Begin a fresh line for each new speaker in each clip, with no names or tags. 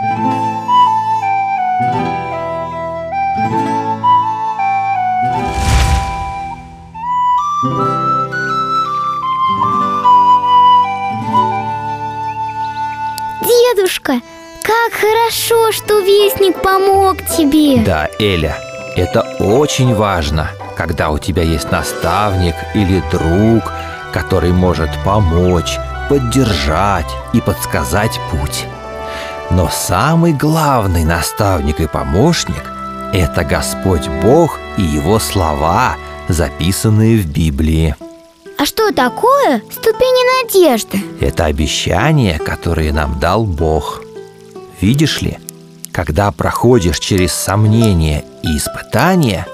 Дедушка, как хорошо, что Вестник помог тебе
Да, Эля, это очень важно, когда у тебя есть наставник или друг, который может помочь, поддержать и подсказать путь. Но самый главный наставник и помощник – это Господь Бог и Его слова, записанные в Библии.
А что такое ступени надежды?
Это обещания, которые нам дал Бог. Видишь ли, когда проходишь через сомнения и испытания,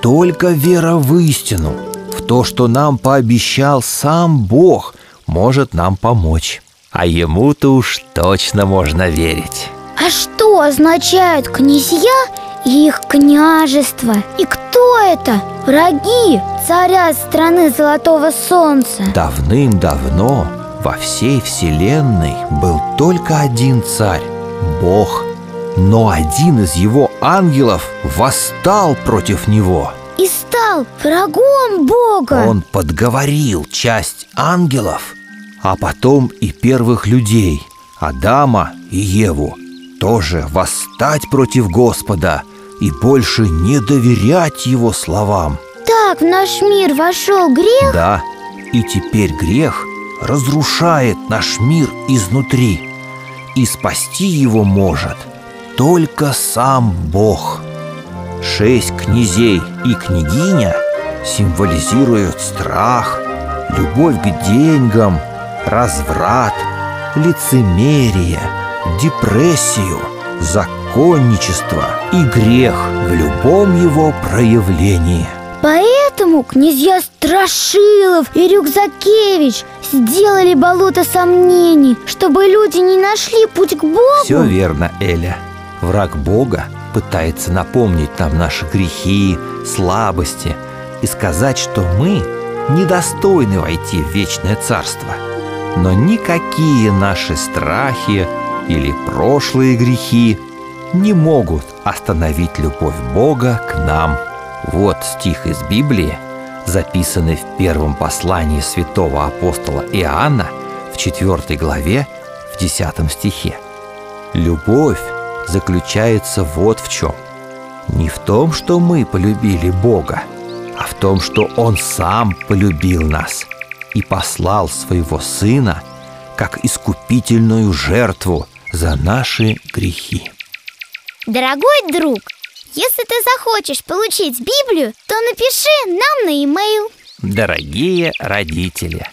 только вера в истину, в то, что нам пообещал сам Бог, может нам помочь. А ему-то уж точно можно верить.
А что означают князья и их княжество? И кто это? Враги царя страны Золотого Солнца
Давным-давно во всей вселенной был только один царь – Бог. Но один из его ангелов восстал против него.
И стал врагом Бога
Он подговорил часть ангелов, а потом и первых людей, Адама и Еву, тоже восстать против Господа и больше не доверять его словам.
Так в наш мир вошел грех
Да, и теперь грех разрушает наш мир изнутри, и спасти его может только сам Бог. Шесть князей и княгиня символизируют страх, любовь к деньгам, разврат, лицемерие, депрессию, законничество и грех в любом его проявлении.
Поэтому князья Страшилов и Рюкзакевич сделали болото сомнений, чтобы люди не нашли путь к Богу.
Все верно, Эля. Враг Бога пытается напомнить нам наши грехи, слабости и сказать, что мы недостойны войти в вечное царство. Но никакие наши страхи или прошлые грехи не могут остановить любовь Бога к нам. Вот стих из Библии, записанный в первом послании святого апостола Иоанна в 4 главе в 10 стихе. Любовь заключается вот в чем. Не в том, что мы полюбили Бога, а в том, что Он сам полюбил нас и послал своего Сына как искупительную жертву за наши грехи.
Дорогой друг, если ты захочешь получить Библию, то напиши нам на e-mail.
Дорогие родители,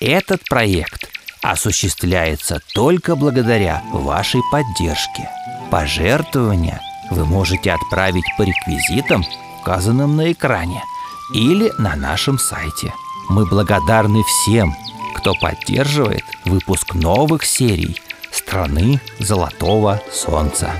этот проект осуществляется только благодаря вашей поддержке. Пожертвования вы можете отправить по реквизитам, указанным на экране, или на нашем сайте. Мы благодарны всем, кто поддерживает выпуск новых серий «Страны Золотого Солнца».